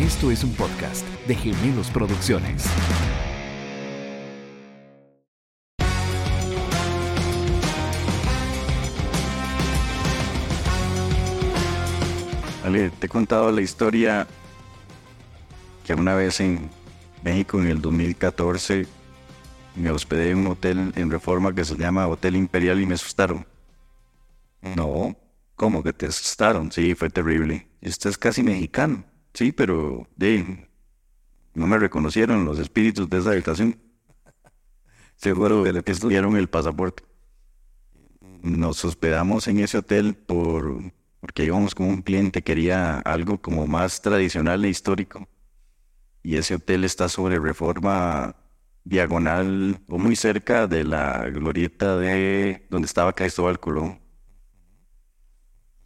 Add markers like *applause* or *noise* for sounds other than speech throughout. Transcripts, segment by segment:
Esto es un podcast de Gemelos Producciones. Vale, te he contado la historia que una vez en México en el 2014 me hospedé en un hotel en Reforma que se llama Hotel Imperial y me asustaron. No, ¿cómo que te asustaron? Sí, fue terrible. Usted es casi mexicano. Sí, pero de, no me reconocieron los espíritus de esa habitación. Seguro que estudiaron el pasaporte. Nos hospedamos en ese hotel por porque íbamos como un cliente quería algo como más tradicional e histórico. Y ese hotel está sobre reforma diagonal o muy cerca de la glorieta de donde estaba Cristóbal Colón.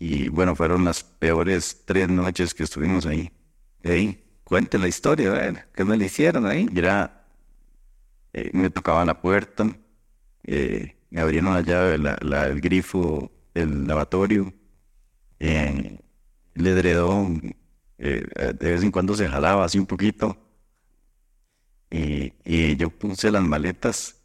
Y bueno, fueron las peores tres noches que estuvimos ahí. Hey, cuente la historia, ver, ¿qué me le hicieron ahí? Era, eh, me tocaban la puerta, eh, me abrieron la llave, la, el grifo del lavatorio, eh, el edredón, eh, de vez en cuando se jalaba así un poquito. Y, yo puse las maletas,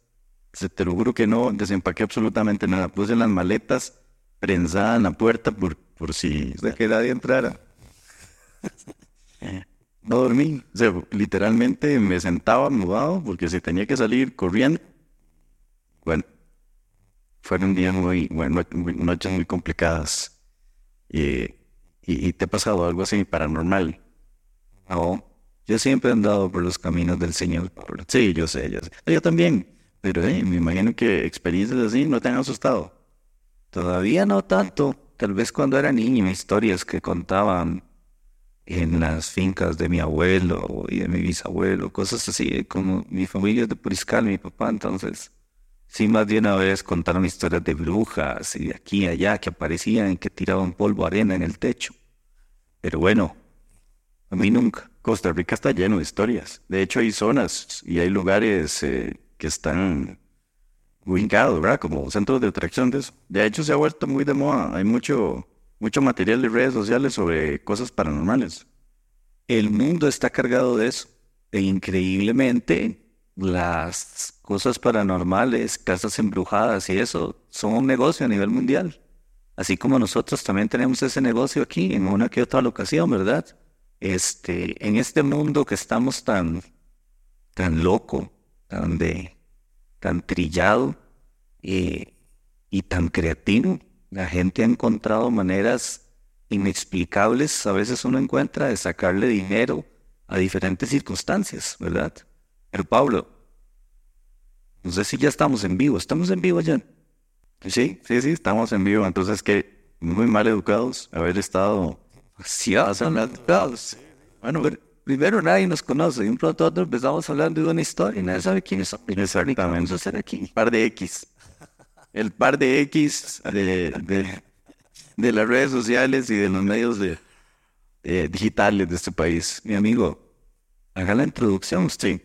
se te lo juro que no desempaqué absolutamente nada. Puse las maletas prensadas en la puerta por, por si de que nadie entrara. *laughs* no dormí, literalmente me sentaba mudado porque se tenía que salir corriendo. Bueno, fueron días muy, bueno, noches muy complicadas. y, y, te ha pasado algo así paranormal. No, yo siempre he andado por los caminos del Señor. Sí, yo sé, yo sé. Yo también. Pero me imagino que experiencias así no te han asustado. Todavía no tanto. Tal vez cuando era niño, historias que contaban en las fincas de mi abuelo y de mi bisabuelo, cosas así, como mi familia es de Puriscal, mi papá, entonces, sí, más de una vez contaron historias de brujas y de aquí y allá que aparecían, que tiraban polvo, arena en el techo. Pero bueno, a mí nunca. Costa Rica está lleno de historias. De hecho, hay zonas y hay lugares eh, que están ubicados, ¿verdad? Como centros de atracción de eso. De hecho, se ha vuelto muy de moda. Hay mucho, mucho material de redes sociales sobre cosas paranormales. El mundo está cargado de eso. E increíblemente, las cosas paranormales, casas embrujadas y eso, son un negocio a nivel mundial. Así como nosotros también tenemos ese negocio aquí en una que otra locación, ¿verdad? este, en este mundo que estamos tan, tan loco, tan, de, tan trillado eh, y tan creativo, la gente ha encontrado maneras inexplicables, a veces uno encuentra de sacarle dinero a diferentes circunstancias, ¿verdad? Pero Pablo, no sé si ya estamos en vivo, ¿estamos en vivo ya? Sí, sí, sí, estamos en vivo, entonces que muy mal educados haber estado Sí, Bueno, primero nadie nos conoce y un pronto otro empezamos hablando de una historia y nadie sabe quiénes son. Exactamente. vamos a hacer aquí? El par de X. El par de X de, de, las redes sociales y de los medios de, digitales de este país. Mi amigo, haga la introducción usted.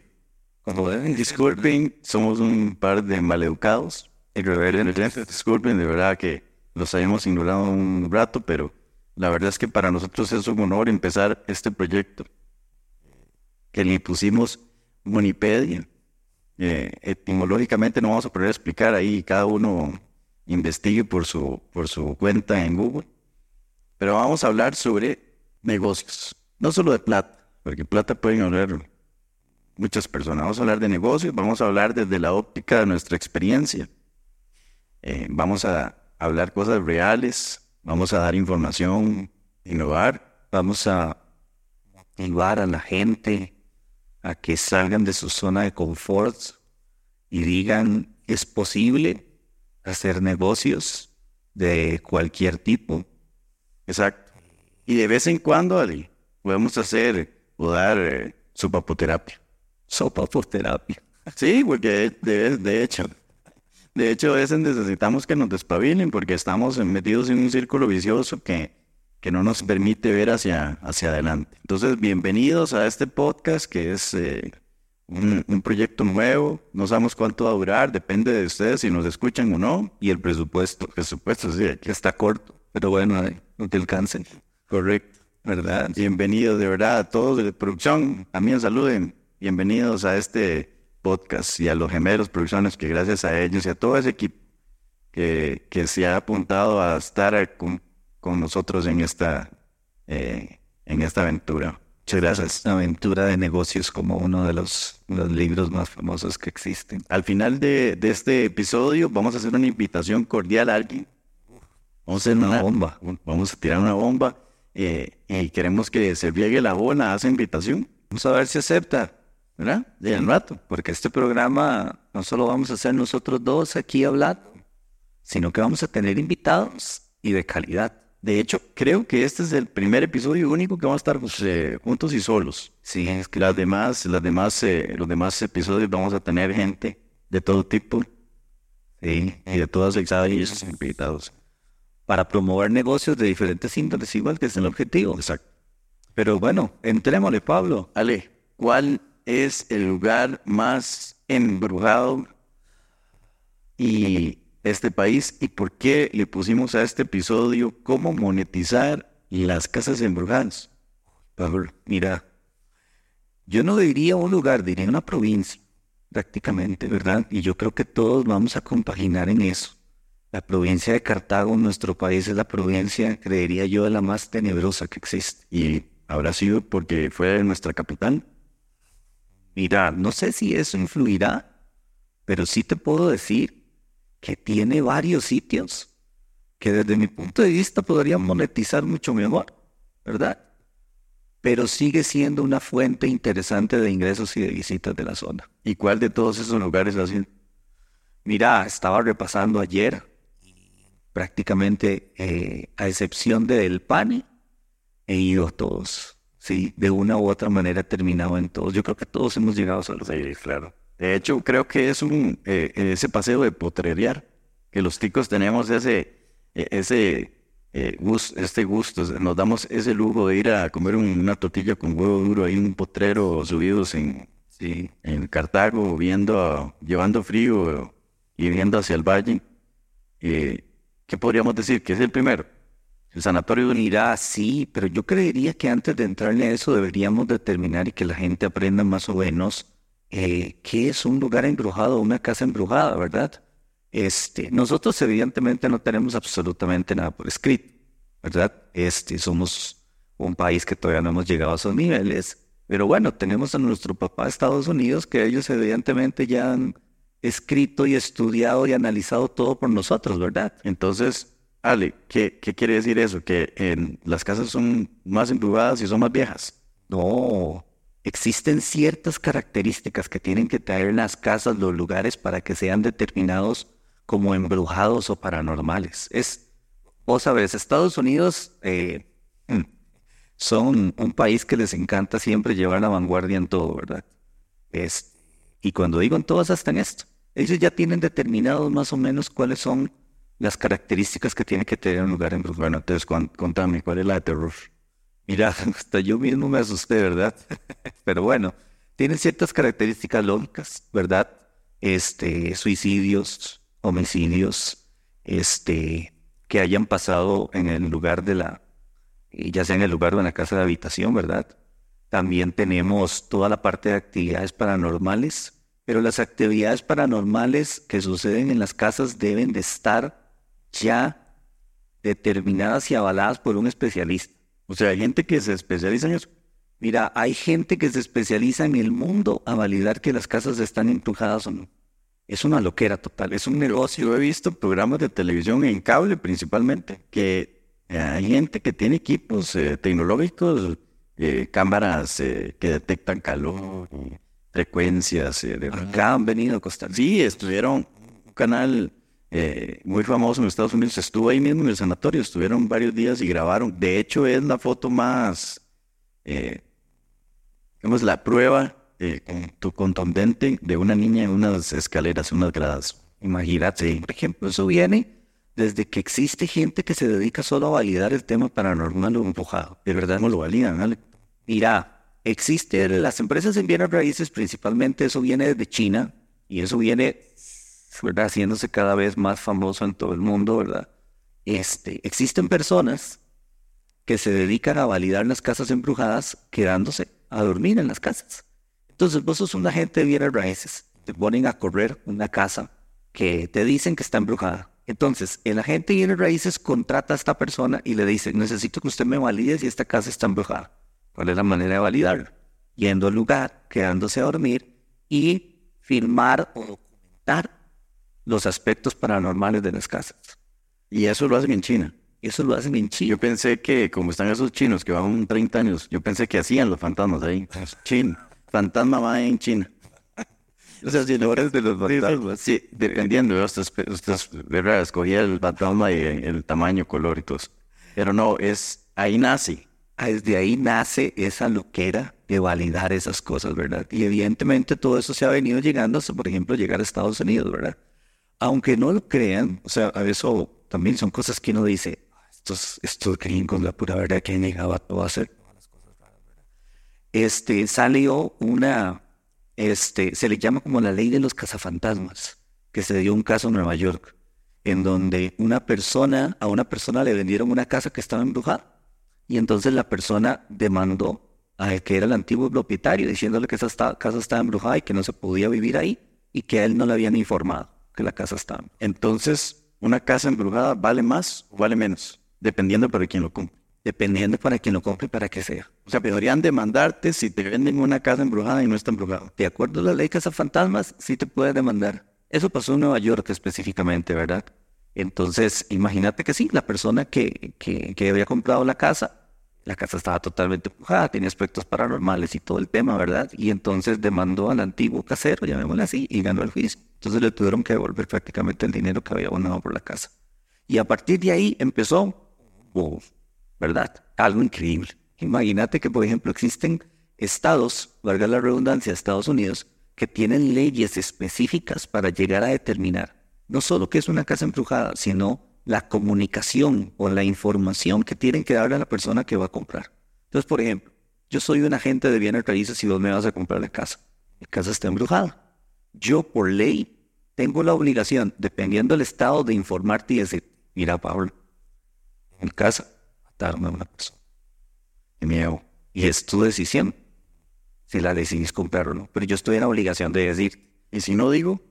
Cuando disculpen, somos un par de maleducados. Disculpen, de verdad que los habíamos ignorado un rato, pero la verdad es que para nosotros es un honor empezar este proyecto que le pusimos Monipedia. Eh, etimológicamente no vamos a poder explicar ahí, cada uno investigue por su, por su cuenta en Google. Pero vamos a hablar sobre negocios, no solo de plata, porque plata pueden hablar muchas personas. Vamos a hablar de negocios, vamos a hablar desde la óptica de nuestra experiencia. Eh, vamos a hablar cosas reales, Vamos a dar información, innovar, vamos a motivar a la gente a que salgan de su zona de confort y digan, es posible hacer negocios de cualquier tipo. Exacto. Y de vez en cuando, Ali, podemos hacer o dar eh, sopapoterapia. Sopapoterapia. Sí, porque de, de hecho, de hecho, a veces necesitamos que nos despabilen porque estamos metidos en un círculo vicioso que, que no nos permite ver hacia, hacia adelante. Entonces, bienvenidos a este podcast que es eh, un, proyecto nuevo. No sabemos cuánto va a durar, depende de ustedes si nos escuchan o no. Y el presupuesto, el presupuesto sí, está corto, pero bueno, no te alcancen. Correcto. ¿verdad? Bienvenidos de verdad a todos de producción. También saluden. Bienvenidos a este podcast y a los gemelos producciones que gracias a ellos y a todo ese equipo que, que se ha apuntado a estar con, con nosotros en esta, eh, en esta aventura. Muchas gracias. Aventura de negocios como uno de los, los libros más famosos que existen. Al final de, de, este episodio vamos a hacer una invitación cordial a alguien. Vamos a hacer una, bomba. Vamos a tirar una bomba eh, y queremos que se riegue la bola a esa invitación. Vamos a ver si acepta. ¿verdad? De un rato. Porque este programa no solo vamos a hacer nosotros dos aquí hablando, sino que vamos a tener invitados y de calidad. De hecho, creo que este es el primer episodio único que vamos a estar pues, eh, juntos y solos. Sí, es que las demás, las demás, eh, los demás episodios vamos a tener gente de todo tipo. Sí, y de todas las invitados. Para promover negocios de diferentes índoles, igual que es el objetivo. Exacto. Pero bueno, entrémosle, Pablo. Ale, ¿cuál es el lugar más embrujado y este país y por qué le pusimos a este episodio cómo monetizar las casas embrujadas. Pablo, mira, yo no diría un lugar, diría una provincia, prácticamente, ¿verdad? Y yo creo que todos vamos a compaginar en eso. La provincia de Cartago, nuestro país, es la provincia, creería yo, la más tenebrosa que existe. Y habrá sido porque fue nuestra capital. Mira, no sé si eso influirá, pero sí te puedo decir que tiene varios sitios que desde mi punto de vista podrían monetizar mucho mejor, ¿verdad? Pero sigue siendo una fuente interesante de ingresos y de visitas de la zona. ¿Y cuál de todos esos lugares así? Mira, estaba repasando ayer, prácticamente eh, a excepción del PANE, he ido a todos. Sí, de una u otra manera he terminado en todos. Yo creo que todos hemos llegado a los Sí, claro. De hecho, creo que es un eh, ese paseo de potrerear, que los ticos tenemos ese, e, ese eh, este gusto, nos damos ese lujo de ir a comer una tortilla con huevo duro ahí un potrero subidos en, sí, en Cartago, viendo, llevando frío y viendo hacia el valle. Eh, ¿Qué podríamos decir? Que es el primero. El sanatorio de Unidad, sí, pero yo creería que antes de entrar en eso deberíamos determinar y que la gente aprenda más o menos eh, qué es un lugar embrujado, una casa embrujada, ¿verdad? Este, nosotros evidentemente no tenemos absolutamente nada por escrito, ¿verdad? Este, somos un país que todavía no hemos llegado a esos niveles, pero bueno, tenemos a nuestro papá Estados Unidos que ellos evidentemente ya han escrito y estudiado y analizado todo por nosotros, ¿verdad? Entonces, Ale, ¿qué, quiere decir eso? ¿Que las casas son más embrujadas y son más viejas? No, existen ciertas características que tienen que traer las casas, los lugares para que sean determinados como embrujados o paranormales. Es, vos sabes, Estados Unidos eh, mm, son un país que les encanta siempre llevar la vanguardia en todo, ¿verdad? Es, y cuando digo en todas, hasta en esto. Ellos ya tienen determinados más o menos cuáles son las características que tiene que tener un lugar embrujado. Bueno, entonces contame, ¿cuál es la de terror? Mira, *laughs* hasta yo mismo me asusté, ¿verdad? *laughs* Pero bueno, tienen ciertas características lógicas, ¿verdad? Este, suicidios, homicidios, este, que hayan pasado en el lugar de la, ya sea en el lugar o en la casa de habitación, ¿verdad? También tenemos toda la parte de actividades paranormales, pero las actividades paranormales que suceden en las casas deben de estar ya determinadas y avaladas por un especialista. O sea, hay gente que se especializa en eso. Mira, hay gente que se especializa en el mundo a validar que las casas están embrujadas o no. Es una loquera total, es un negocio. He visto programas de televisión en cable principalmente, que hay gente que tiene equipos eh, tecnológicos, eh, cámaras eh, que detectan calor, frecuencias. de... Acá han venido a Costa Sí, estuvieron un canal muy famoso en Estados Unidos, estuvo ahí mismo en el sanatorio, estuvieron varios días y grabaron. De hecho, es la foto más, eh, digamos, la prueba eh, contundente de una niña en unas escaleras, unas gradas. Imagínate, por ejemplo, eso viene desde que existe gente que se dedica solo a validar el tema paranormal o empujado. De verdad no lo validan, ¿vale? Mira, existe las empresas en bienes raíces, principalmente eso viene desde China y eso viene haciéndose cada vez más famoso en todo el mundo, ¿verdad? Este, existen personas que se dedican a validar las casas embrujadas quedándose a dormir en las casas. Entonces vos sos un agente de bienes raíces, te ponen a correr una casa que te dicen que está embrujada. Entonces, el agente de bienes raíces contrata a esta persona y le dice, necesito que usted me valide si esta casa está embrujada. ¿Cuál es la manera de validarlo? Yendo al lugar, quedándose a dormir y filmar o documentar los aspectos paranormales de las casas. Y eso lo hacen en China. Eso lo hacen en China. Yo pensé que, como están esos chinos que van 30 años, yo pensé que hacían los fantasmas ahí. *laughs* China. Fantasma va en China. O sea, si no eres de los fantasmas. Sí, dependiendo. Yo usted, verdad, escogía el fantasma y el tamaño, color y todo eso. Pero no, es ahí nace. Ah, Desde ahí nace esa loquera de validar esas cosas, ¿verdad? Y evidentemente todo eso se ha venido llegando hasta, por ejemplo, llegar a Estados Unidos, ¿verdad? Aunque no lo crean, o sea, a eso también son cosas que uno dice, "Ah, estos, estos gringos, la pura verdad que han llegado a todo hacer. Este, salió una, este, se le llama como la ley de los cazafantasmas, que se dio un caso en Nueva York, en donde una persona, a una persona le vendieron una casa que estaba embrujada. Y entonces la persona demandó a el que era el antiguo propietario, diciéndole que esa casa estaba embrujada y que no se podía vivir ahí y que a él no le habían informado que la casa estaba. Entonces, ¿una casa embrujada vale más o vale menos? Dependiendo para quién lo compre. Dependiendo para quien lo compre para qué sea. O sea, podrían demandarte si te venden una casa embrujada y no está embrujada. De acuerdo a la ley cazafantasmas, sí te puede demandar. Eso pasó en Nueva York específicamente, ¿verdad? Entonces, imagínate que sí, la persona que, que, que había comprado la casa, la casa estaba totalmente embrujada, tenía aspectos paranormales y todo el tema, ¿verdad? Y entonces demandó al antiguo casero, llamémosle así, y ganó el juicio. Entonces le tuvieron que devolver prácticamente el dinero que había abonado por la casa. Y a partir de ahí empezó, wow, ¿verdad? Algo increíble. Imagínate que, por ejemplo, existen estados, valga la redundancia, Estados Unidos, que tienen leyes específicas para llegar a determinar no solo que es una casa embrujada, sino la comunicación o la información que tienen que darle a la persona que va a comprar. Entonces, por ejemplo, yo soy un agente de bienes raíces y vos me vas a comprar la casa. Mi casa está embrujada. Yo, por ley, tengo la obligación, dependiendo del estado, de informarte y decir, mira, Pablo, en casa mataron a una persona. Qué miedo. Y es tu decisión si la decidís comprar o no. Pero yo estoy en la obligación de decir, Y si no digo,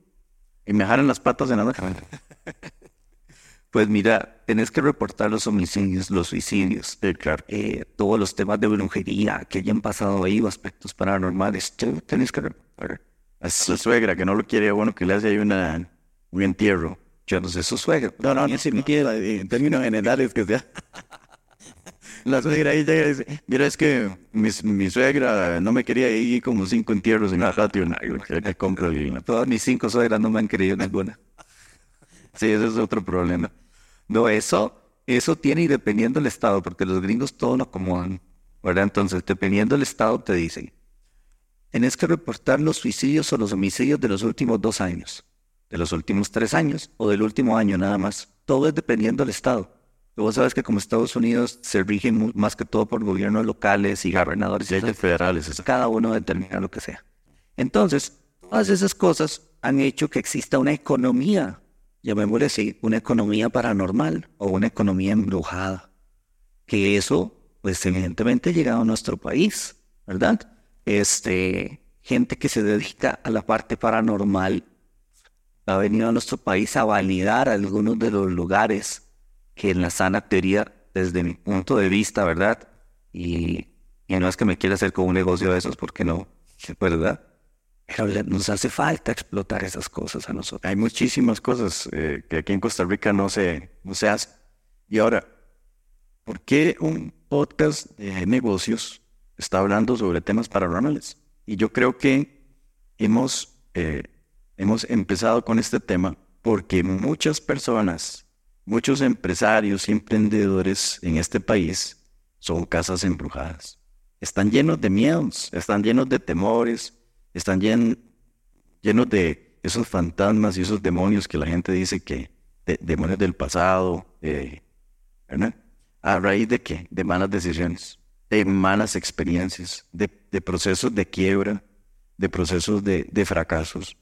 y me jalan las patas la noche. *laughs* pues mira, tenés que reportar los homicidios, los suicidios, Sí, claro. eh, todos los temas de brujería que hayan pasado ahí o aspectos paranormales. tú Tenés que reportar. A su suegra que no lo quiere, bueno, que le hace ahí una, un entierro. Yo no sé su suegra. No, no, no, si me quiere, en términos generales, que sea. La suegra ahí llega y dice, mira, es que mi, mi suegra no me quería ir como cinco entierros en la compro y... Todas mis cinco suegras no me han querido ninguna. Sí, ese es otro problema. No, eso, eso tiene y dependiendo del estado, porque los gringos todo lo acomodan, ¿verdad? Entonces, dependiendo del estado, te dicen, tenés que reportar los suicidios o los homicidios de los últimos dos años, de los últimos tres años o del último año nada más. Todo es dependiendo del estado. Vos sabes que como Estados Unidos se rige mu- más que todo por gobiernos locales y gobernadores, y Leyes federales, eso. cada uno determina lo que sea. Entonces, todas esas cosas han hecho que exista una economía, llamémosle así, una economía paranormal o una economía embrujada. Que eso, pues evidentemente ha llegado a nuestro país, ¿verdad? Este, gente que se dedica a la parte paranormal ha venido a nuestro país a validar algunos de los lugares que en la sana teoría, desde mi punto de vista, ¿verdad? Y, y no es que me quiera hacer como un negocio de esos, porque no, *laughs* ¿verdad? Nos hace falta explotar esas cosas a nosotros. Hay muchísimas cosas eh, que aquí en Costa Rica no se, no se hacen. Y ahora, ¿por qué un podcast de negocios está hablando sobre temas paranormales? Y yo creo que hemos, eh, hemos empezado con este tema porque muchas personas, muchos empresarios y emprendedores en este país son casas embrujadas. Están llenos de miedos, están llenos de temores, están llen- llenos de esos fantasmas y esos demonios que la gente dice que, de- demonios del pasado, eh, ¿verdad? ¿A raíz de qué? De malas decisiones, de malas experiencias, de, procesos de quiebra, de procesos de, fracasos.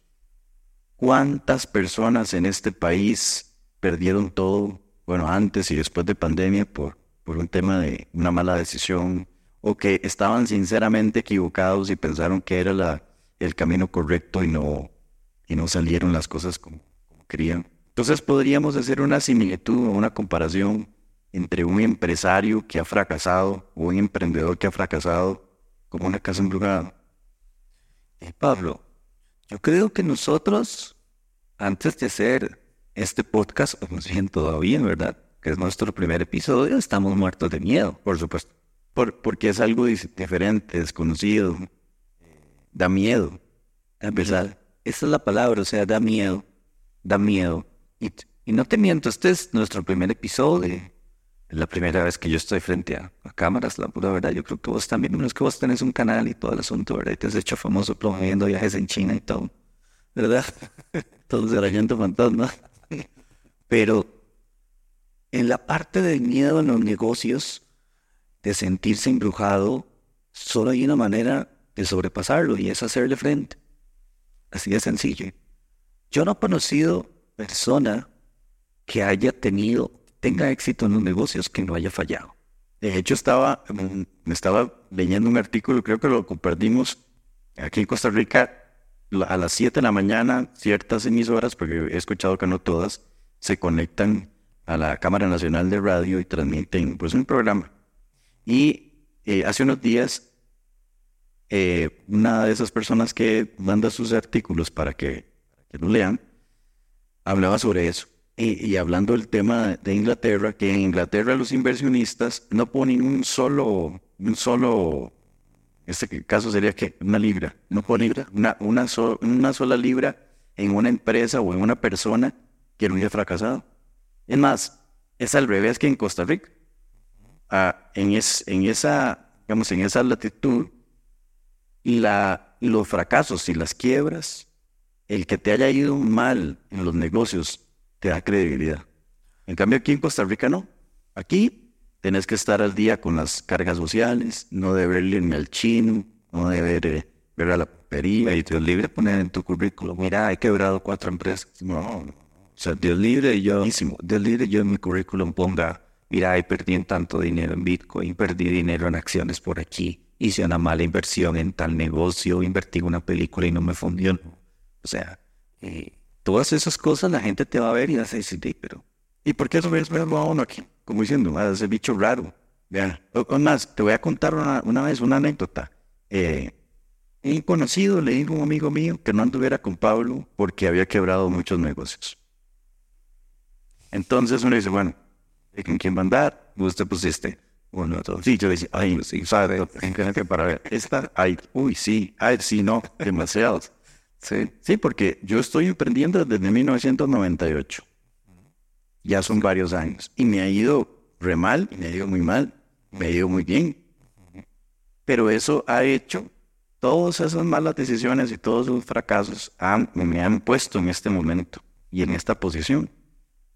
¿Cuántas personas en este país perdieron todo, bueno, antes y después de pandemia por un tema de una mala decisión o que estaban sinceramente equivocados y pensaron que era la, el camino correcto y no, y no salieron las cosas como, como querían. Entonces podríamos hacer una similitud o una comparación entre un empresario que ha fracasado o un emprendedor que ha fracasado como una casa embrujada. Eh, Pablo, yo creo que nosotros, antes de hacer este podcast, nos siguen todavía, ¿verdad? Que es nuestro primer episodio, estamos muertos de miedo. Por supuesto. Por, porque es algo diferente, desconocido. Da miedo. Empezar. Esa es la palabra, o sea, da miedo. Da miedo. Y, y no te miento, este es nuestro primer episodio. Es la primera vez que yo estoy frente a, cámaras, la pura verdad. Yo creo que vos también, no es que vos tenés un canal y todo el asunto, ¿verdad? Y te has hecho famoso promoviendo viajes en China y todo, ¿verdad? *laughs* todo gente fantasma. *laughs* Pero en la parte del miedo en los negocios, de sentirse embrujado, solo hay una manera de sobrepasarlo y es hacerle frente. Así de sencillo. Yo no he conocido persona que haya tenido tenga éxito en los negocios que no haya fallado. De hecho, estaba, me estaba leyendo un artículo, creo que lo compartimos aquí en Costa Rica, a las 7 de la mañana, ciertas emisoras, porque he escuchado que no todas, se conectan a la Cámara Nacional de Radio y transmiten pues un programa. Y eh, hace unos días, eh, una de esas personas que manda sus artículos para que, que lo lean, hablaba sobre eso. Y, hablando del tema de Inglaterra, que en Inglaterra los inversionistas no ponen un solo, un solo, este caso sería que una libra, no ponen una, una, una sola libra en una empresa o en una persona que no haya fracasado. Es más, es al revés que en Costa Rica. Ah, en, es, en, esa, digamos, en esa latitud, la, los fracasos y las quiebras, el que te haya ido mal en los negocios te da credibilidad. En cambio aquí en Costa Rica no. Aquí tenés que estar al día con las cargas sociales, no deberle irme al chino, no deber eh, ver a la pería y Dios libre poner en tu currículum, mira, he quebrado cuatro empresas. No, o sea, Dios libre yo, Dios libre yo en mi currículum ponga, mira, he perdido tanto dinero en Bitcoin, perdí dinero en acciones por aquí, hice una mala inversión en tal negocio, invertí en una película y no me fundió. O sea, eh, Todas esas cosas la gente te va a ver y vas a decir, pero ¿y por qué eso ves a uno aquí? Como diciendo, ah, ese bicho raro. Vean, o, más, te voy a contar una, vez una anécdota. Eh, un conocido le dijo a un amigo mío que no anduviera con Pablo porque había quebrado muchos negocios. Entonces uno dice, bueno, ¿con quién va a andar? Te pusiste dos. Sí, yo decía, ay, sí, sabe, para ver. Esta, ay, uy, sí, ay, sí, no, demasiados. Sí, sí, porque yo estoy emprendiendo desde 1998. Ya son varios años. Y me ha ido re mal, me ha ido muy mal, me ha ido muy bien. Pero eso ha hecho, todas esas malas decisiones y todos esos fracasos me han puesto en este momento y en esta posición.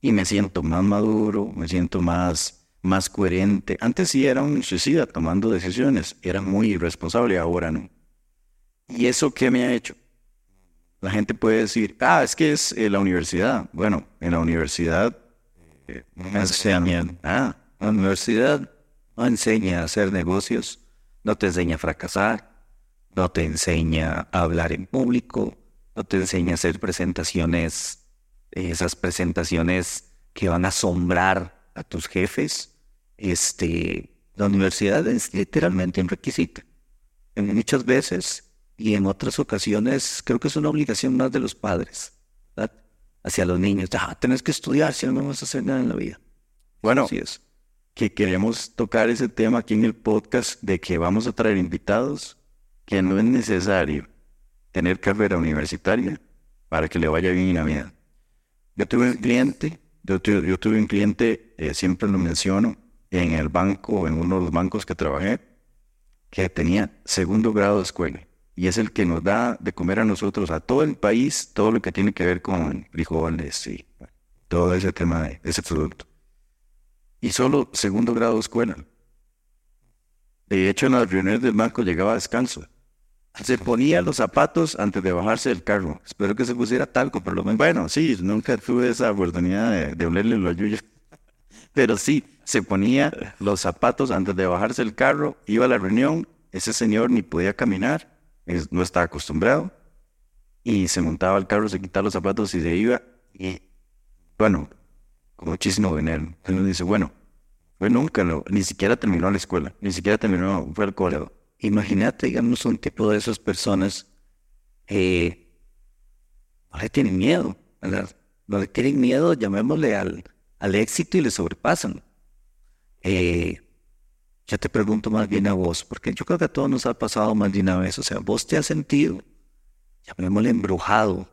Y me siento más maduro, me siento más, más coherente. Antes sí era un suicida tomando decisiones, era muy irresponsable, ahora no. ¿Y eso qué me ha hecho? La gente puede decir, ah, es que es eh, la universidad. Bueno, en la universidad eh, no. Ah, la universidad no enseña a hacer negocios, no te enseña a fracasar, no te enseña a hablar en público, no te enseña a hacer presentaciones, esas presentaciones que van a asombrar a tus jefes. Este, la universidad es literalmente un requisito. Muchas veces y en otras ocasiones creo que es una obligación más de los padres, ¿verdad? Hacia los niños. Ah, tenés que estudiar si no vas a hacer nada en la vida. Bueno, es. que queremos tocar ese tema aquí en el podcast de que vamos a traer invitados, que no es necesario tener carrera universitaria para que le vaya bien en la vida. Yo tuve un cliente, yo tuve, un cliente, eh, siempre lo menciono, en el banco, en uno de los bancos que trabajé, que tenía segundo grado de escuela y es el que nos da de comer a nosotros, a todo el país, todo lo que tiene que ver con frijoles y todo ese tema de ese producto. Y solo segundo grado de escuela. De hecho, en las reuniones del banco llegaba descanso. Se ponía los zapatos antes de bajarse del carro. Espero que se pusiera talco, por lo menos. Bueno, sí, nunca tuve esa oportunidad de, olerle los yuyos. *laughs* Pero sí, se ponía los zapatos antes de bajarse el carro, iba a la reunión, ese señor ni podía caminar, no estaba acostumbrado, y se montaba al carro, se quitaba los zapatos y se iba, y bueno, con muchísimo dinero. Entonces dice, bueno, pues nunca, ni siquiera terminó la escuela, ni siquiera terminó, fue al colegio. Imagínate, digamos, un tipo de esas personas, eh, no le tienen miedo, No le tienen miedo, llamémosle al, al éxito y le sobrepasan. Eh, ya te pregunto más bien a vos, porque yo creo que a todos nos ha pasado más de una vez. O sea, vos te has sentido, llamémosle embrujado,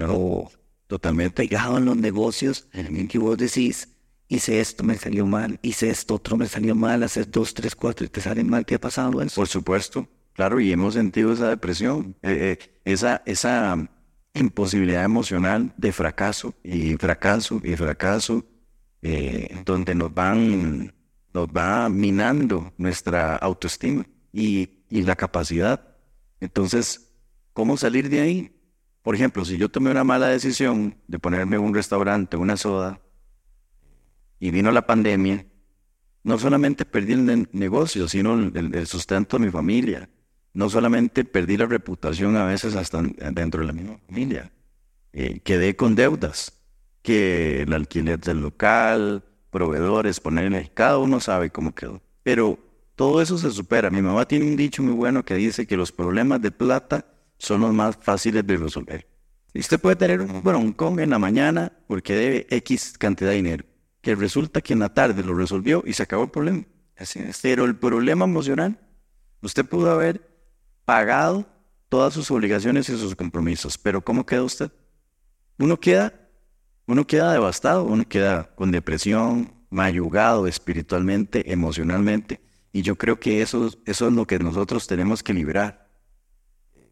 o totalmente pegado en los negocios, en que vos decís, hice esto, me salió mal, hice esto, otro me salió mal, haces dos, tres, cuatro y te salen mal. ¿Te ha pasado eso? Por supuesto, claro, y hemos sentido esa depresión, eh, eh, esa, esa imposibilidad emocional de fracaso y fracaso y fracaso, eh, donde nos van, nos va minando nuestra autoestima y, la capacidad. Entonces, ¿cómo salir de ahí? Por ejemplo, si yo tomé una mala decisión de ponerme un restaurante, una soda, y vino la pandemia, no solamente perdí el negocio, sino el, sustento de mi familia. No solamente perdí la reputación a veces hasta dentro de la misma familia. Eh, quedé con deudas, que el alquiler del local, proveedores, ponerle, cada uno sabe cómo quedó. Pero todo eso se supera. Mi mamá tiene un dicho muy bueno que dice que los problemas de plata son los más fáciles de resolver. Y usted puede tener un broncón en la mañana porque debe X cantidad de dinero, que resulta que en la tarde lo resolvió y se acabó el problema. Así Pero el problema emocional, usted pudo haber pagado todas sus obligaciones y sus compromisos, pero ¿cómo queda usted? Uno queda, uno queda devastado, uno queda con depresión, mayugado espiritualmente, emocionalmente, y yo creo que eso, eso es lo que nosotros tenemos que librar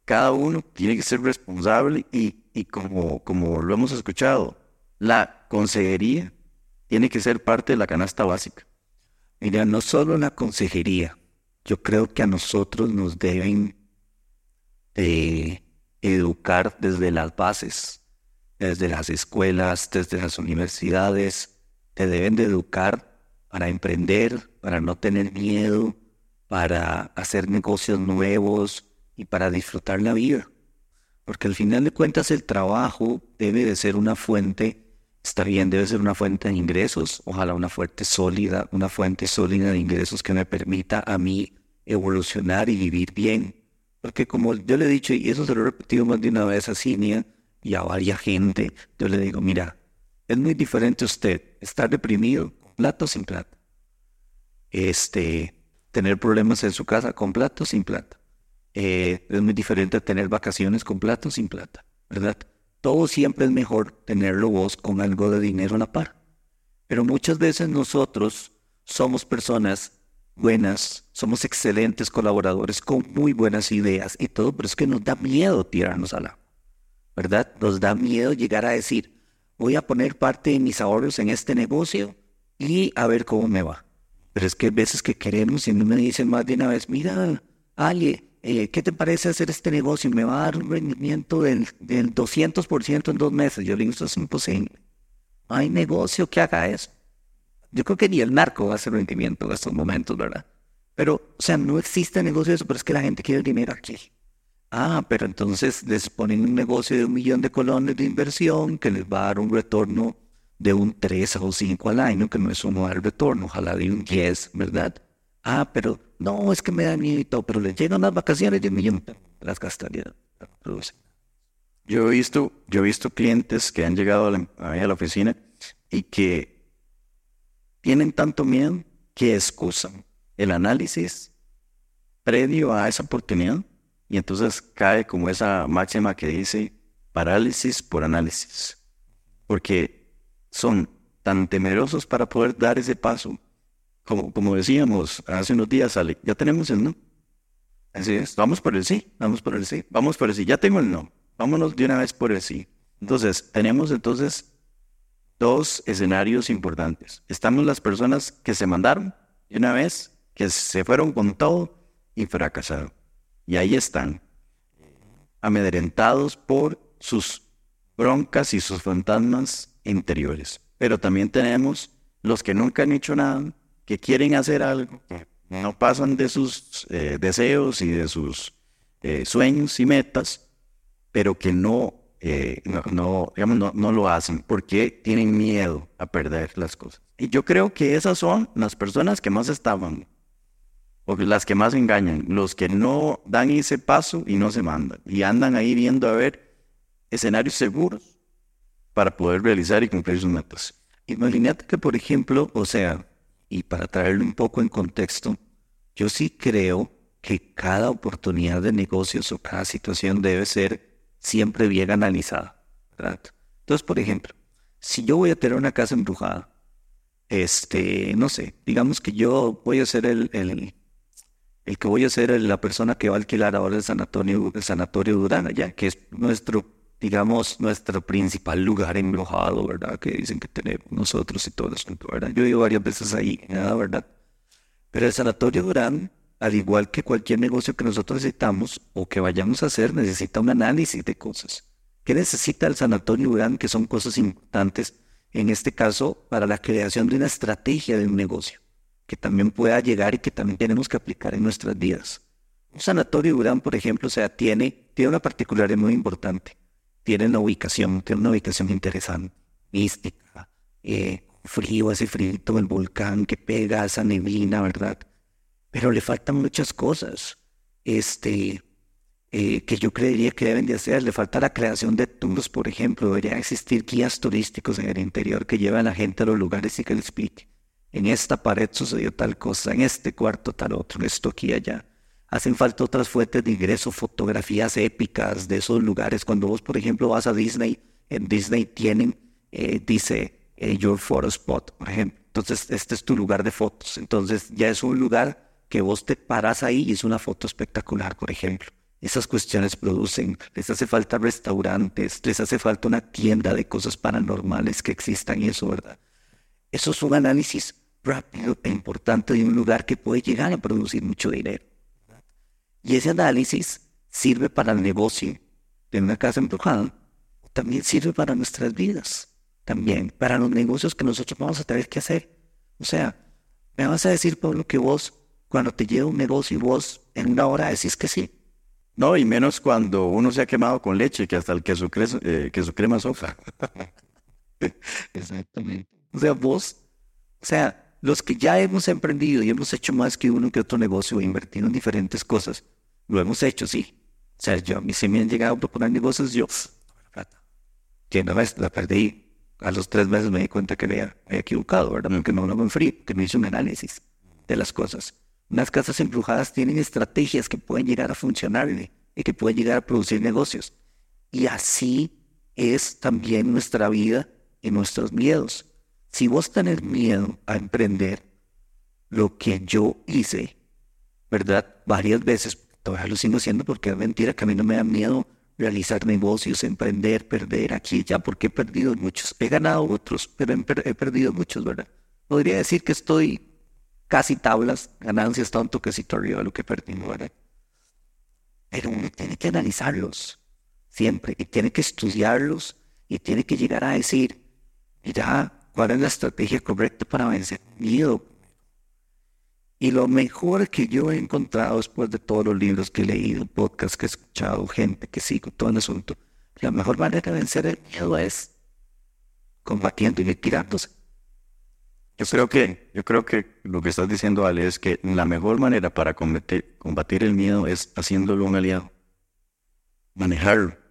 cada uno tiene que ser responsable y, como, como lo hemos escuchado, la consejería tiene que ser parte de la canasta básica. Mira, no solo la consejería, yo creo que a nosotros nos deben eh, educar desde las bases, desde las escuelas, desde las universidades, te deben de educar para emprender, para no tener miedo, para hacer negocios nuevos, y para disfrutar la vida. Porque al final de cuentas el trabajo debe de ser una fuente, está bien, debe ser una fuente de ingresos, ojalá una fuente sólida, una fuente sólida de ingresos que me permita a mí evolucionar y vivir bien. Porque como yo le he dicho, y eso se lo he repetido más de una vez a Cinia y a varias gente, yo le digo, mira, es muy diferente usted estar deprimido, con plata o sin plata. Este, tener problemas en su casa con plata o sin plata. Eh, es muy diferente tener vacaciones con plata o sin plata, ¿verdad? Todo siempre es mejor tenerlo vos con algo de dinero a la par. Pero muchas veces nosotros somos personas buenas, somos excelentes colaboradores con muy buenas ideas y todo, pero es que nos da miedo tirarnos a la, ¿verdad? Nos da miedo llegar a decir, voy a poner parte de mis ahorros en este negocio y a ver cómo me va. Pero es que hay veces que queremos y no me dicen más de una vez, mira, Ale, eh, ¿qué te parece hacer este negocio? Me va a dar un rendimiento del, del 200% en dos meses. Yo digo, eso es imposible. hay negocio que haga eso. Yo creo que ni el narco hacer rendimiento en estos momentos, ¿verdad? Pero, o sea, no existe negocio de eso, pero es que la gente quiere el dinero aquí. Ah, pero entonces les ponen un negocio de un millón de colones de inversión que les va a dar un retorno de un 3 o 5 al año, que no es un mal retorno, ojalá de un 10, ¿verdad? Ah, pero no, es que me da miedo y todo, pero le llegan las vacaciones y un millón las gastaría. Yo he visto, yo he visto clientes que han llegado a la, a la oficina y que tienen tanto miedo que excusan el análisis previo a esa oportunidad y entonces cae como esa máxima que dice parálisis por análisis, porque son tan temerosos para poder dar ese paso como, como decíamos hace unos días, Ale, ya tenemos el no. Así es, vamos por el sí, vamos por el sí, vamos por el sí, ya tengo el no, vámonos de una vez por el sí. Entonces, tenemos entonces dos escenarios importantes. Estamos las personas que se mandaron de una vez, que se fueron con todo y fracasaron. Y ahí están, amedrentados por sus broncas y sus fantasmas interiores. Pero también tenemos los que nunca han hecho nada, que quieren hacer algo, no pasan de sus eh, deseos y de sus eh, sueños y metas, pero que eh, no, no, digamos, no, no lo hacen porque tienen miedo a perder las cosas. Y yo creo que esas son las personas que más estaban, o las que más engañan, los que no dan ese paso y no se mandan, y andan ahí viendo a ver escenarios seguros para poder realizar y cumplir sus metas. Imagínate que, por ejemplo, o sea, y para traerlo un poco en contexto, yo sí creo que cada oportunidad de negocios o cada situación debe ser siempre bien analizada. Entonces, por ejemplo, si yo voy a tener una casa embrujada, este, no sé, digamos que yo voy a ser el, el que voy a ser la persona que va a alquilar ahora el sanatorio, el sanatorio Durana, ya que es nuestro, digamos, nuestro principal lugar embrujado, ¿verdad? Que dicen que tenemos nosotros y todo eso, ¿verdad? Yo he ido varias veces ahí, nada, ¿verdad? Pero el sanatorio Durán, al igual que cualquier negocio que nosotros necesitamos o que vayamos a hacer, necesita un análisis de cosas. ¿Qué necesita el sanatorio Durán? Que son cosas importantes, en este caso, para la creación de una estrategia de un negocio, que también pueda llegar y que también tenemos que aplicar en nuestras vidas. Un sanatorio Durán, por ejemplo, o sea, tiene, una particularidad muy importante. Tiene una ubicación, tiene una ubicación interesante, mística, eh, frío, ese frío el volcán que pega esa neblina, ¿verdad? Pero le faltan muchas cosas, este, eh, que yo creería que deben de hacer. Le falta la creación de tours, por ejemplo. Deberían existir guías turísticos en el interior que lleven a la gente a los lugares y que les explique. En esta pared sucedió tal cosa, en este cuarto tal otro, esto aquí allá. Hacen falta otras fuentes de ingreso, fotografías épicas de esos lugares. Cuando vos, por ejemplo, vas a Disney, en Disney tienen, eh, dice, eh, your photo spot, por ejemplo. Entonces, este es tu lugar de fotos. Entonces, ya es un lugar que vos te paras ahí y es una foto espectacular, por ejemplo. Esas cuestiones producen, les hace falta restaurantes, les hace falta una tienda de cosas paranormales que existan y eso, ¿verdad? Eso es un análisis rápido e importante de un lugar que puede llegar a producir mucho dinero. Y ese análisis sirve para el negocio de una casa embrujada, también sirve para nuestras vidas también para los negocios que nosotros vamos a tener que hacer. O sea, me vas a decir, Pablo, que vos, cuando te lleva un negocio y vos en una hora decís que sí. No, y menos cuando uno se ha quemado con leche, que hasta el queso, eh, queso crema sofa. *laughs* Exactamente. O sea, vos, o sea, los que ya hemos emprendido y hemos hecho más que uno que otro negocio, invertido en diferentes cosas, lo hemos hecho, sí. O sea, yo a mí se me han llegado a proponer negocios, yo, que no vez la perdí, a los tres meses me di cuenta que había, equivocado, ¿verdad? Que no lo en frío, que no hice un análisis de las cosas. Unas casas embrujadas tienen estrategias que pueden llegar a funcionar y que pueden llegar a producir negocios. Y así es también nuestra vida y nuestros miedos. Si vos tenés miedo a emprender, lo que yo hice, ¿verdad? Varias veces, todavía lo sigo haciendo porque es mentira que a mí no me da miedo realizar negocios, emprender, perder aquí ya, porque he perdido muchos. He ganado otros, pero he, perdido muchos, ¿verdad? Podría decir que estoy casi tablas, ganancias tanto que si arriba de lo que he perdido, ¿verdad? Pero uno tiene que analizarlos siempre y tiene que estudiarlos y tiene que llegar a decir, mira, ¿cuál es la estrategia correcta para vencer el miedo? Y lo mejor que yo he encontrado después de todos los libros que he leído, podcasts que he escuchado, gente que sigo, todo el asunto, la mejor manera de vencer el miedo es combatiendo y tirándose. Yo creo que, yo creo que lo que estás diciendo, Ale, es que la mejor manera para combatir, combatir el miedo es haciéndolo un aliado. Manejarlo.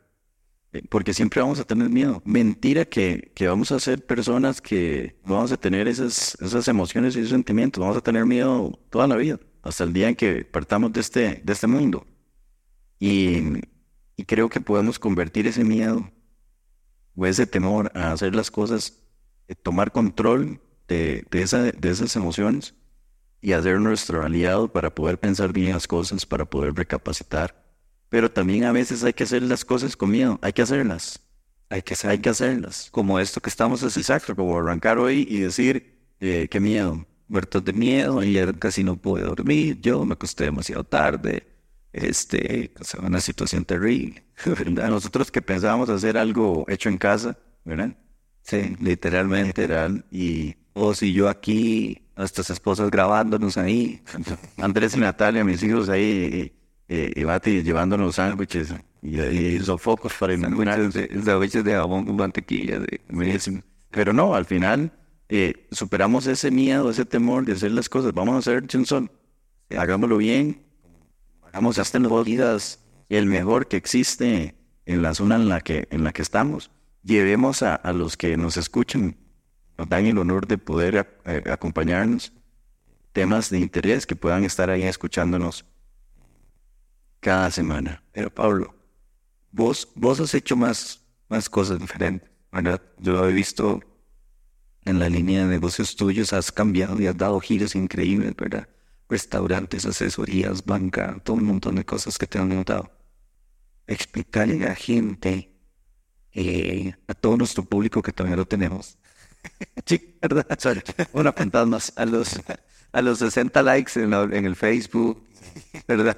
Porque siempre vamos a tener miedo. Mentira que, que, vamos a ser personas que vamos a tener esas, esas emociones y esos sentimientos. Vamos a tener miedo toda la vida, hasta el día en que partamos de este, de este mundo. Y, y creo que podemos convertir ese miedo o ese temor a hacer las cosas, tomar control de, de, esa, de esas emociones y hacer nuestro aliado para poder pensar bien las cosas, para poder recapacitar pero también a veces hay que hacer las cosas con miedo, hay que hacerlas. Hay que, hay que hacerlas. Como esto que estamos haciendo. Exacto, como arrancar hoy y decir, eh, qué miedo. Muertos de miedo, ayer casi no pude dormir, yo me acosté demasiado tarde, este, o una situación terrible, *laughs* ¿verdad? Nosotros que pensábamos hacer algo hecho en casa, ¿verdad? Sí, literalmente. Literal, y O si yo aquí, nuestras esposas grabándonos ahí. *laughs* Andrés y Natalia, mis hijos ahí, eh, y Bati llevándonos sándwiches y, y sofocos para inaugurar. Sándwiches de jabón con mantequilla. De, Buenísimo. Pero no, al final eh, superamos ese miedo, ese temor de hacer las cosas. Vamos a hacer Johnson. Hagámoslo bien. Hagamos hasta en las vidas el mejor que existe en la zona en la que, en la que estamos. Llevemos a, a los que nos escuchan, nos dan el honor de poder a- eh, acompañarnos, temas de interés que puedan estar ahí escuchándonos cada semana. Pero Pablo, vos, vos has hecho más, más cosas diferentes, ¿verdad? Yo he visto en la línea de negocios tuyos, has cambiado y has dado giros increíbles, ¿verdad? Restaurantes, asesorías, banca, todo un montón de cosas que te han notado. Explicarle a la gente, eh, a todo nuestro público que todavía lo tenemos, *laughs* Sí, ¿verdad? Una fantasmas. a los, *laughs* a los 60 likes en, la- en el Facebook, ¿verdad?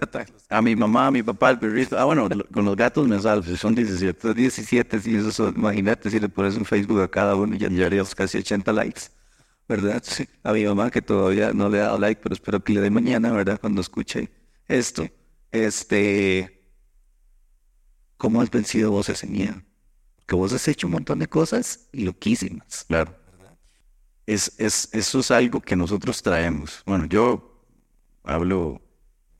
A mi mamá, a mi papá, el perrito. Ah, bueno, con los gatos me salvo, son 17. Son 17, sí, eso son, imagínate si le pones un Facebook a cada uno, ya llevaríamos casi 80 likes, ¿verdad? A mi mamá que todavía no le ha dado like, pero espero que le dé mañana, ¿verdad? Cuando escuche esto. Este, ¿cómo has vencido vos ese miedo? Que vos has hecho un montón de cosas loquísimas. Claro. Es, es, eso es algo que nosotros traemos. Bueno, yo hablo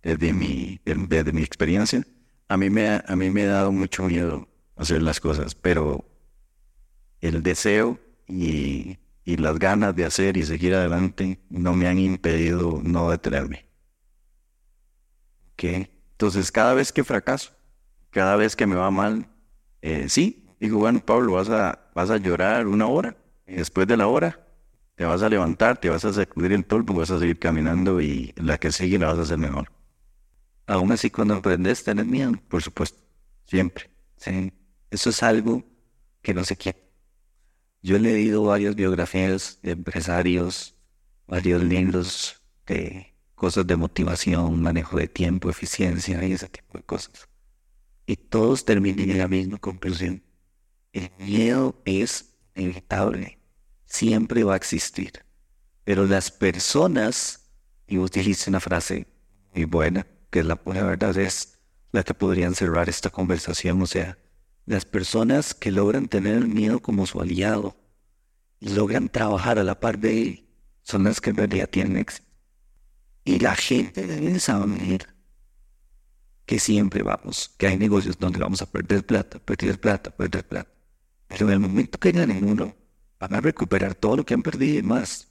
desde mi, desde mi experiencia. A mí, me, a mí me ha dado mucho miedo hacer las cosas, pero el deseo y, y las ganas de hacer y seguir adelante no me han impedido no detenerme. ¿Qué? Entonces, cada vez que fracaso, cada vez que me va mal, eh, sí, digo, bueno, Pablo, vas a, vas a llorar una hora después de la hora te vas a levantar, te vas a sacudir el polvo, vas a seguir caminando y la que sigue la vas a hacer mejor. Aún así, cuando aprendes, tenés miedo. Por supuesto, siempre. Sí, eso es algo que no se quiere. Yo he leído varias biografías de empresarios, varios libros de cosas de motivación, manejo de tiempo, eficiencia y ese tipo de cosas. Y todos terminan en la misma conclusión. El miedo es inevitable, siempre va a existir. Pero las personas, y vos dijiste una frase muy buena, que la pura verdad, es la que podrían cerrar esta conversación. O sea, las personas que logran tener el miedo como su aliado y logran trabajar a la par de él son las que en realidad tienen éxito. Y la gente debe saber que siempre vamos, que hay negocios donde vamos a perder plata, perder plata, perder plata. Pero en el momento que ganen uno, van a recuperar todo lo que han perdido y más.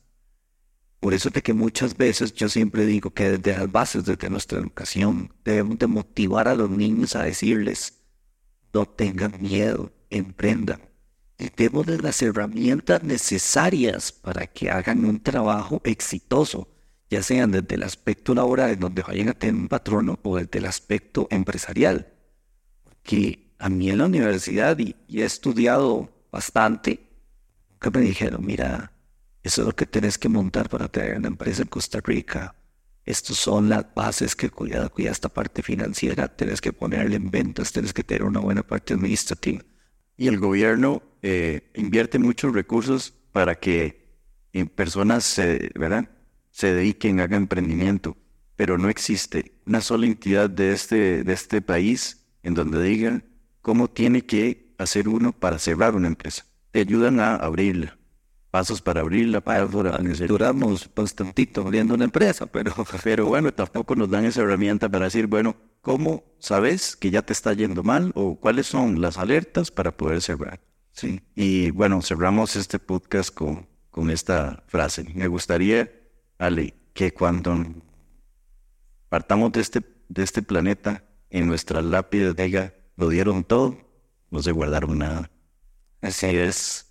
Por eso de que muchas veces yo siempre digo que desde las bases, desde nuestra educación, debemos de motivar a los niños a decirles, no tengan miedo, emprendan. Y démosles las herramientas necesarias para que hagan un trabajo exitoso, ya sean desde el aspecto laboral, donde vayan a tener un patrono, o desde el aspecto empresarial. Porque a mí en la universidad, y he estudiado bastante, me dijeron, mira, eso es lo que tenés que montar para tener una empresa en Costa Rica. Estas son las bases que cuida, cuida esta parte financiera. Tenés que ponerle en ventas, tenés que tener una buena parte administrativa. Y el gobierno eh, invierte muchos recursos para que eh, personas se, ¿verdad? se dediquen, hagan emprendimiento, pero no existe una sola entidad de este, de este país en donde digan cómo tiene que hacer uno para cerrar una empresa. Te ayudan a abrirla, pasos para abrirla, para Duramos bastantito abriendo una empresa, pero pero bueno, tampoco nos dan esa herramienta para decir, bueno, ¿cómo sabes que ya te está yendo mal o cuáles son las alertas para poder cerrar? sí. Y bueno, cerramos este podcast con, con esta frase. Me gustaría, Ale, que cuando partamos de este, de este planeta, en nuestras lápidas diga, lo dieron todo, no se guardaron nada. Así es.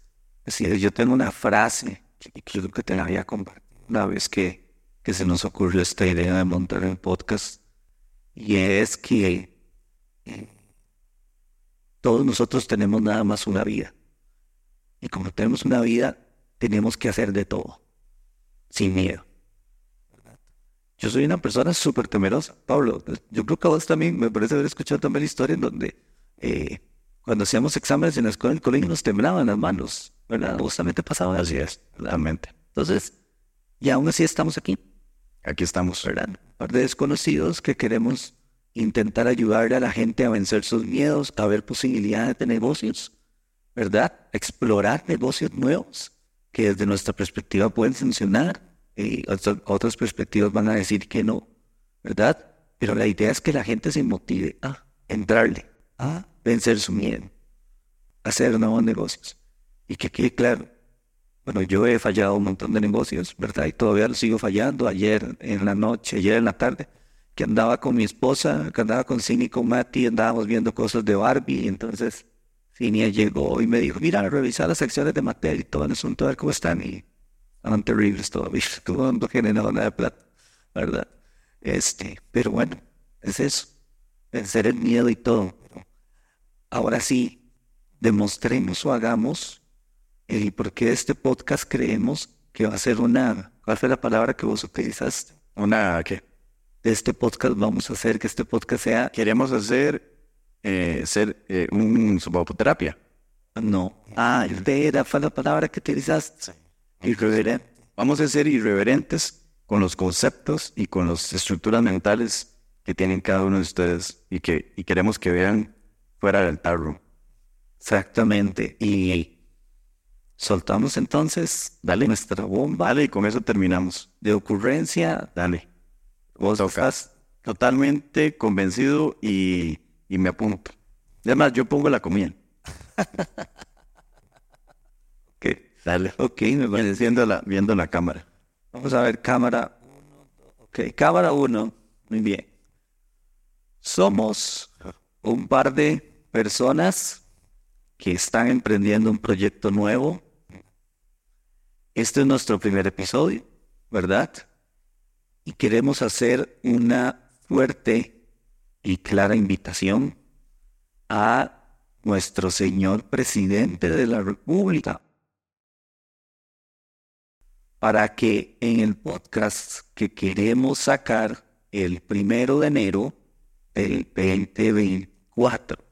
Así es. Yo tengo una frase que creo que te la había compartido una vez que, que se nos ocurrió esta idea de montar el podcast. Y es que eh, todos nosotros tenemos nada más una vida. Y como tenemos una vida, tenemos que hacer de todo. Sin miedo. Yo soy una persona súper temerosa. Pablo, yo creo que a vos también me parece haber escuchado también la en donde eh, cuando hacíamos exámenes en la escuela, en el colegio nos temblaban las manos, ¿verdad? Vos también te pasaba Así es, realmente. Entonces, y aún así estamos aquí, Aquí estamos. ¿verdad? Un par de desconocidos que queremos intentar ayudar a la gente a vencer sus miedos, a ver posibilidades de negocios, ¿verdad? Explorar negocios nuevos que desde nuestra perspectiva pueden funcionar y otras- otras perspectivas van a decir que no, ¿verdad? Pero la idea es que la gente se motive a entrarle, a vencer su miedo, hacer nuevos negocios. Y que quede claro, bueno, yo he fallado un montón de negocios, ¿verdad? Y todavía lo sigo fallando. Ayer en la noche, ayer en la tarde, que andaba con mi esposa, que andaba con Cini y con Mati, andábamos viendo cosas de Barbie. Y entonces Cinia llegó y me dijo, mira, revisar las secciones de Mattel y todo el asunto, a ver cómo están. Y estaban terribles todavía, *laughs* todo no generado nada de plata, ¿verdad? Este, pero bueno, es eso, vencer el miedo y todo. Ahora sí, demostremos o hagamos el por qué este podcast creemos que va a ser una, ¿cuál fue la palabra que vos utilizaste? Una que De este podcast vamos a hacer que este podcast sea, queremos hacer eh, ser eh, un subapoterapia. no, ah, era fue la palabra que utilizaste, irreverente. Vamos a ser irreverentes con los conceptos y con las estructuras mentales que tienen cada uno de ustedes y que y queremos que vean fuera del tarro. Exactamente. Y soltamos entonces, dale nuestra bomba Vale, y con eso terminamos. de ocurrencia. Dale. Vos Toca. estás Totalmente convencido y, y me apunto. Además, yo pongo la comida. *laughs* ok. Dale. Ok, me parece. Viendo la, viendo la cámara. Vamos a ver cámara. Ok, cámara 1. Muy bien. Somos un par de personas que están emprendiendo un proyecto nuevo. Este es nuestro primer episodio, ¿verdad? Y queremos hacer una fuerte y clara invitación a nuestro señor presidente de la República para que en el podcast que queremos sacar el primero de enero del 2024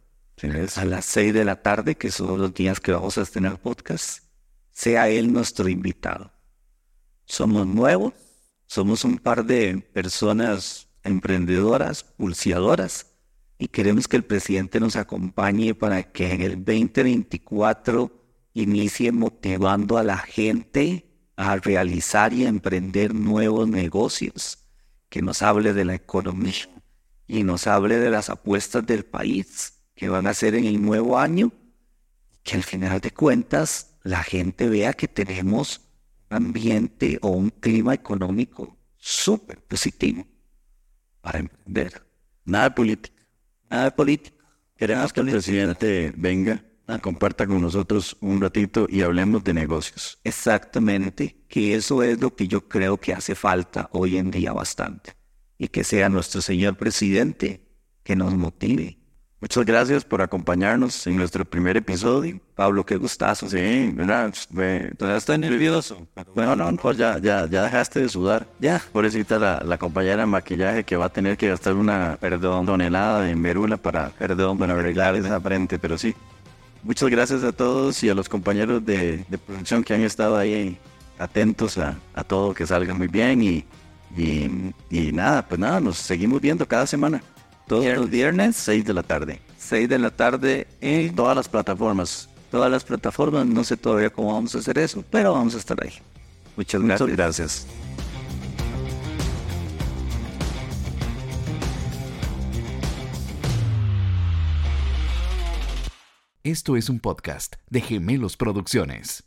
a las 6 de la tarde, que son los días que vamos a estrenar podcast, sea él nuestro invitado. Somos nuevos, somos un par de personas emprendedoras, pulseadoras, y queremos que el presidente nos acompañe para que en el 2024 inicie motivando a la gente a realizar y emprender nuevos negocios, que nos hable de la economía y nos hable de las apuestas del país que van a hacer en el nuevo año, que al final de cuentas la gente vea que tenemos un ambiente o un clima económico súper positivo para emprender. Nada de política. Nada de política. Queremos que el presidente venga, comparta con nosotros un ratito y hablemos de negocios. Exactamente, que eso es lo que yo creo que hace falta hoy en día bastante. Y que sea nuestro señor presidente que nos motive. Muchas gracias por acompañarnos en nuestro primer episodio. Pablo, qué gustazo. Sí, ¿verdad? Todavía estoy nervioso. Bueno, no, pues ya, ya, ya dejaste de sudar. Ya. Pobrecita la, la compañera de maquillaje que va a tener que gastar una perdón, tonelada de merula para, perdón, arreglar esa frente, pero sí. Muchas gracias a todos y a los compañeros de, de producción que han estado ahí atentos a, a todo, que salga muy bien y, y, y nada, pues nada, nos seguimos viendo cada semana. Todos los viernes, 6 de la tarde. 6 de la tarde en Todas las plataformas. todas las plataformas. No sé todavía cómo vamos a hacer eso, pero vamos a estar ahí. Muchas Muchas gracias. gracias. Esto es un podcast de Gemelos Producciones.